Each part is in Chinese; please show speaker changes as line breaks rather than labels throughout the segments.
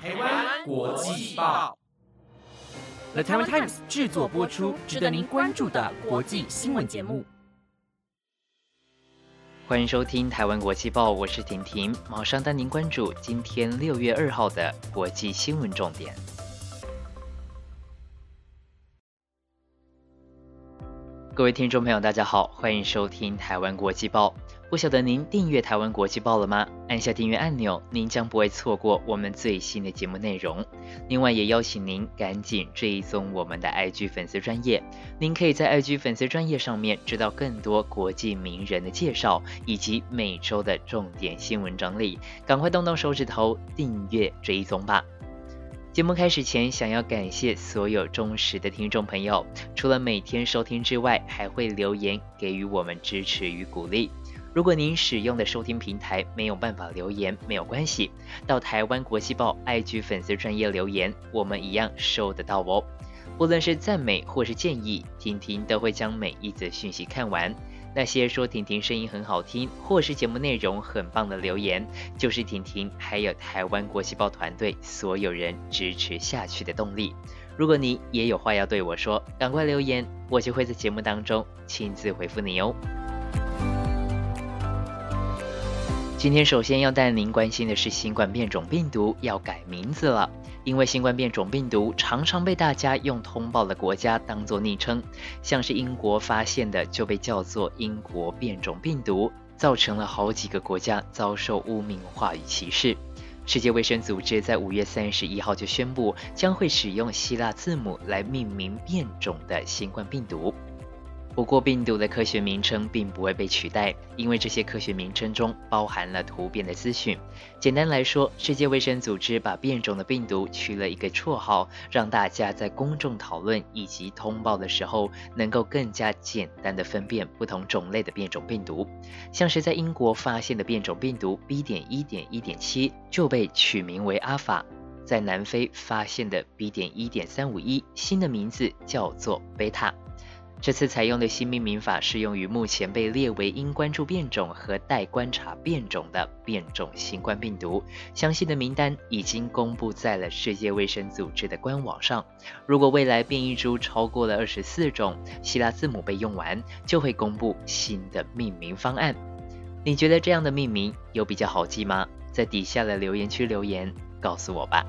台湾国际报，The Taiwan Times 制作播出，值得您关注的国际新闻节目。
欢迎收听台湾国际报，我是婷婷，马上带您关注今天六月二号的国际新闻重点。各位听众朋友，大家好，欢迎收听台湾国际报。不晓得您订阅台湾国际报了吗？按下订阅按钮，您将不会错过我们最新的节目内容。另外，也邀请您赶紧追踪我们的 IG 粉丝专业，您可以在 IG 粉丝专业上面知道更多国际名人的介绍，以及每周的重点新闻整理。赶快动动手指头订阅追踪吧！节目开始前，想要感谢所有忠实的听众朋友，除了每天收听之外，还会留言给予我们支持与鼓励。如果您使用的收听平台没有办法留言，没有关系，到台湾国际报 IG 粉丝专业留言，我们一样收得到哦。不论是赞美或是建议，婷婷都会将每一则讯息看完。那些说婷婷声音很好听，或是节目内容很棒的留言，就是婷婷还有台湾国际报团队所有人支持下去的动力。如果你也有话要对我说，赶快留言，我就会在节目当中亲自回复你哦。今天首先要带您关心的是新冠变种病毒要改名字了，因为新冠变种病毒常常被大家用通报的国家当作昵称，像是英国发现的就被叫做英国变种病毒，造成了好几个国家遭受污名化与歧视。世界卫生组织在五月三十一号就宣布，将会使用希腊字母来命名变种的新冠病毒。不过，病毒的科学名称并不会被取代，因为这些科学名称中包含了突变的资讯。简单来说，世界卫生组织把变种的病毒取了一个绰号，让大家在公众讨论以及通报的时候，能够更加简单的分辨不同种类的变种病毒。像是在英国发现的变种病毒 B. 点一点一点七就被取名为阿法，在南非发现的 B. 点一点三五一新的名字叫做贝塔。这次采用的新命名法适用于目前被列为应关注变种和待观察变种的变种新冠病毒。详细的名单已经公布在了世界卫生组织的官网上。如果未来变异株超过了二十四种，希腊字母被用完，就会公布新的命名方案。你觉得这样的命名有比较好记吗？在底下的留言区留言告诉我吧。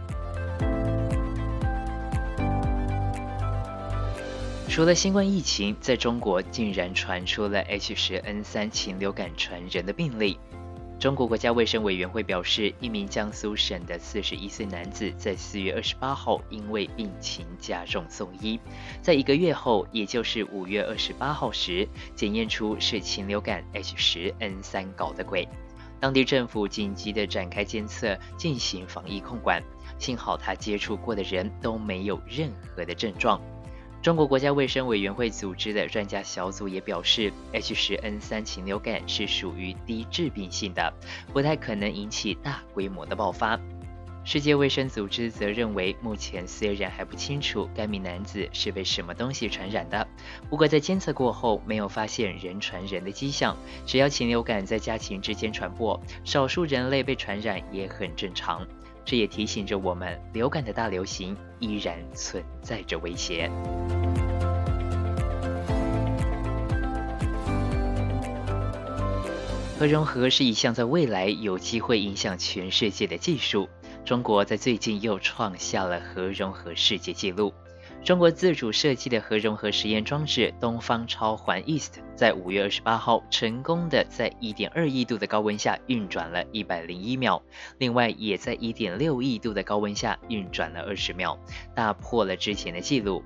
除了新冠疫情，在中国竟然传出了 H10N3 禽流感传人的病例。中国国家卫生委员会表示，一名江苏省的四十一岁男子在四月二十八号因为病情加重送医，在一个月后，也就是五月二十八号时，检验出是禽流感 H10N3 搞的鬼。当地政府紧急地展开监测，进行防疫控管。幸好他接触过的人都没有任何的症状。中国国家卫生委员会组织的专家小组也表示，H10N3 禽流感是属于低致病性的，不太可能引起大规模的爆发。世界卫生组织则认为，目前虽然还不清楚该名男子是被什么东西传染的，不过在监测过后没有发现人传人的迹象。只要禽流感在家禽之间传播，少数人类被传染也很正常。这也提醒着我们，流感的大流行依然存在着威胁。核融合是一项在未来有机会影响全世界的技术。中国在最近又创下了核融合世界纪录。中国自主设计的核融合实验装置东方超环 East 在五月二十八号成功的在一点二亿度的高温下运转了一百零一秒，另外也在一点六亿度的高温下运转了二十秒，打破了之前的记录。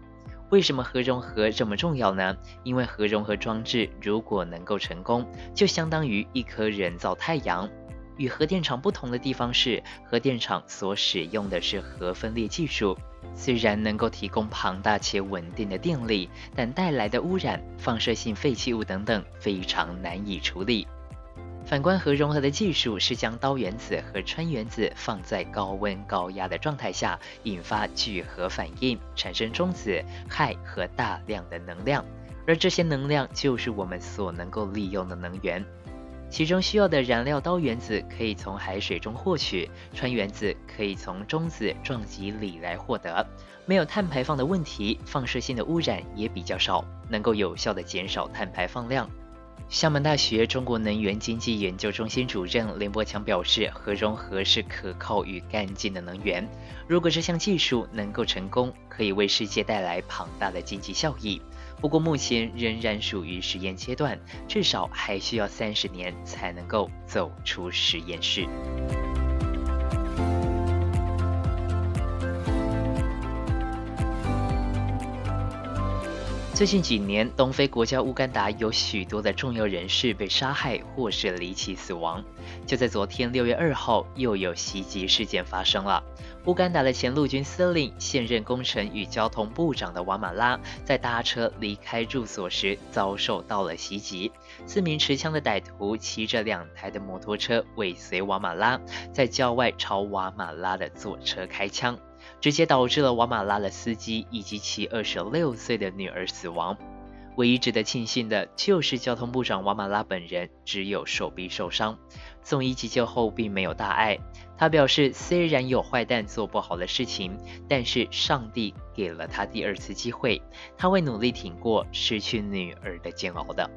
为什么核融合这么重要呢？因为核融合装置如果能够成功，就相当于一颗人造太阳。与核电厂不同的地方是，核电厂所使用的是核分裂技术，虽然能够提供庞大且稳定的电力，但带来的污染、放射性废弃物等等非常难以处理。反观核融合的技术是将氘原子和氚原子放在高温高压的状态下，引发聚合反应，产生中子、氦和大量的能量，而这些能量就是我们所能够利用的能源。其中需要的燃料氘原子可以从海水中获取，氚原子可以从中子撞击里来获得。没有碳排放的问题，放射性的污染也比较少，能够有效的减少碳排放量。厦门大学中国能源经济研究中心主任林伯强表示，核融合是可靠与干净的能源。如果这项技术能够成功，可以为世界带来庞大的经济效益。不过目前仍然属于实验阶段，至少还需要三十年才能够走出实验室。最近几年，东非国家乌干达有许多的重要人士被杀害或是离奇死亡。就在昨天六月二号，又有袭击事件发生了。乌干达的前陆军司令、现任工程与交通部长的瓦马拉，在搭车离开住所时遭受到了袭击。四名持枪的歹徒骑着两台的摩托车尾随瓦马拉，在郊外朝瓦马拉的左车开枪。直接导致了瓦马拉的司机以及其二十六岁的女儿死亡。唯一值得庆幸的就是交通部长瓦马拉本人只有手臂受伤，送医急救后并没有大碍。他表示，虽然有坏蛋做不好的事情，但是上帝给了他第二次机会，他会努力挺过失去女儿的煎熬的。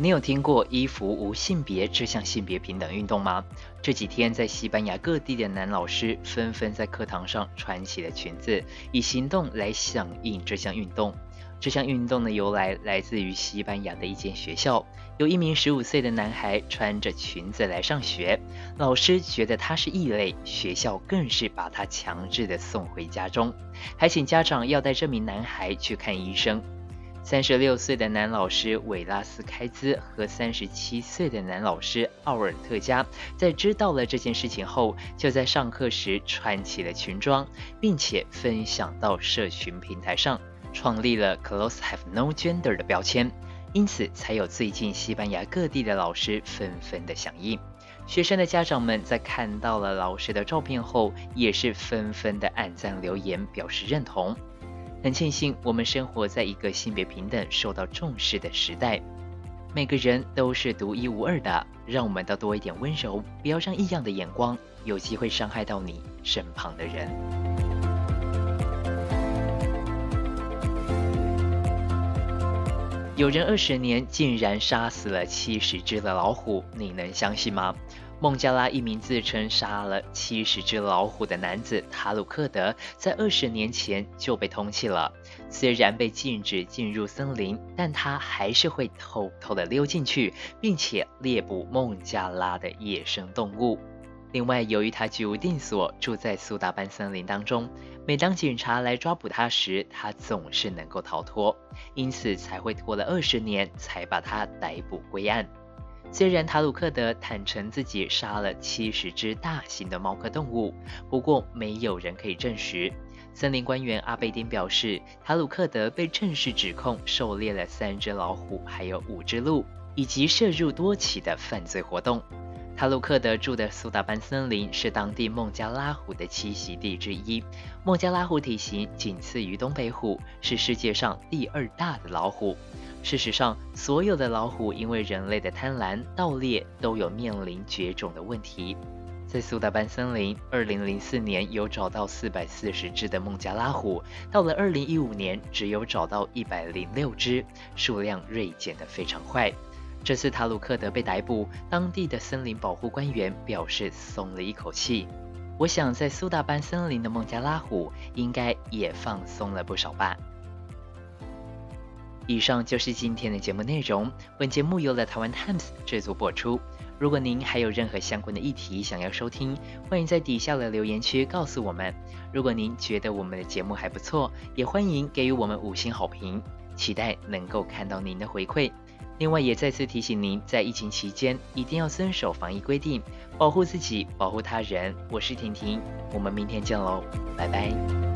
你有听过衣服无性别这项性别平等运动吗？这几天，在西班牙各地的男老师纷纷在课堂上穿起了裙子，以行动来响应这项运动。这项运动的由来来自于西班牙的一间学校，有一名十五岁的男孩穿着裙子来上学，老师觉得他是异类，学校更是把他强制的送回家中，还请家长要带这名男孩去看医生。三十六岁的男老师韦拉斯开兹和三十七岁的男老师奥尔特加，在知道了这件事情后，就在上课时穿起了裙装，并且分享到社群平台上，创立了 “Clothes Have No Gender” 的标签，因此才有最近西班牙各地的老师纷纷的响应。学生的家长们在看到了老师的照片后，也是纷纷的按赞留言表示认同。很庆幸，我们生活在一个性别平等、受到重视的时代。每个人都是独一无二的，让我们都多一点温柔，不要让异样的眼光有机会伤害到你身旁的人。有人二十年竟然杀死了七十只的老虎，你能相信吗？孟加拉一名自称杀了七十只老虎的男子塔鲁克德，在二十年前就被通缉了。虽然被禁止进入森林，但他还是会偷偷的溜进去，并且猎捕孟加拉的野生动物。另外，由于他居无定所，住在苏达班森林当中，每当警察来抓捕他时，他总是能够逃脱，因此才会拖了二十年才把他逮捕归案。虽然塔鲁克德坦诚自己杀了七十只大型的猫科动物，不过没有人可以证实。森林官员阿贝丁表示，塔鲁克德被正式指控狩猎了三只老虎，还有五只鹿，以及涉入多起的犯罪活动。塔鲁克德住的苏达班森林是当地孟加拉虎的栖息地之一。孟加拉虎体型仅次于东北虎，是世界上第二大的老虎。事实上，所有的老虎因为人类的贪婪盗猎，都有面临绝种的问题。在苏达班森林，2004年有找到440只的孟加拉虎，到了2015年只有找到106只，数量锐减的非常快。这次塔鲁克德被逮捕，当地的森林保护官员表示松了一口气。我想，在苏达班森林的孟加拉虎应该也放松了不少吧。以上就是今天的节目内容。本节目由了台湾 Times 制作播出。如果您还有任何相关的议题想要收听，欢迎在底下的留言区告诉我们。如果您觉得我们的节目还不错，也欢迎给予我们五星好评。期待能够看到您的回馈。另外，也再次提醒您，在疫情期间一定要遵守防疫规定，保护自己，保护他人。我是婷婷，我们明天见喽，拜拜。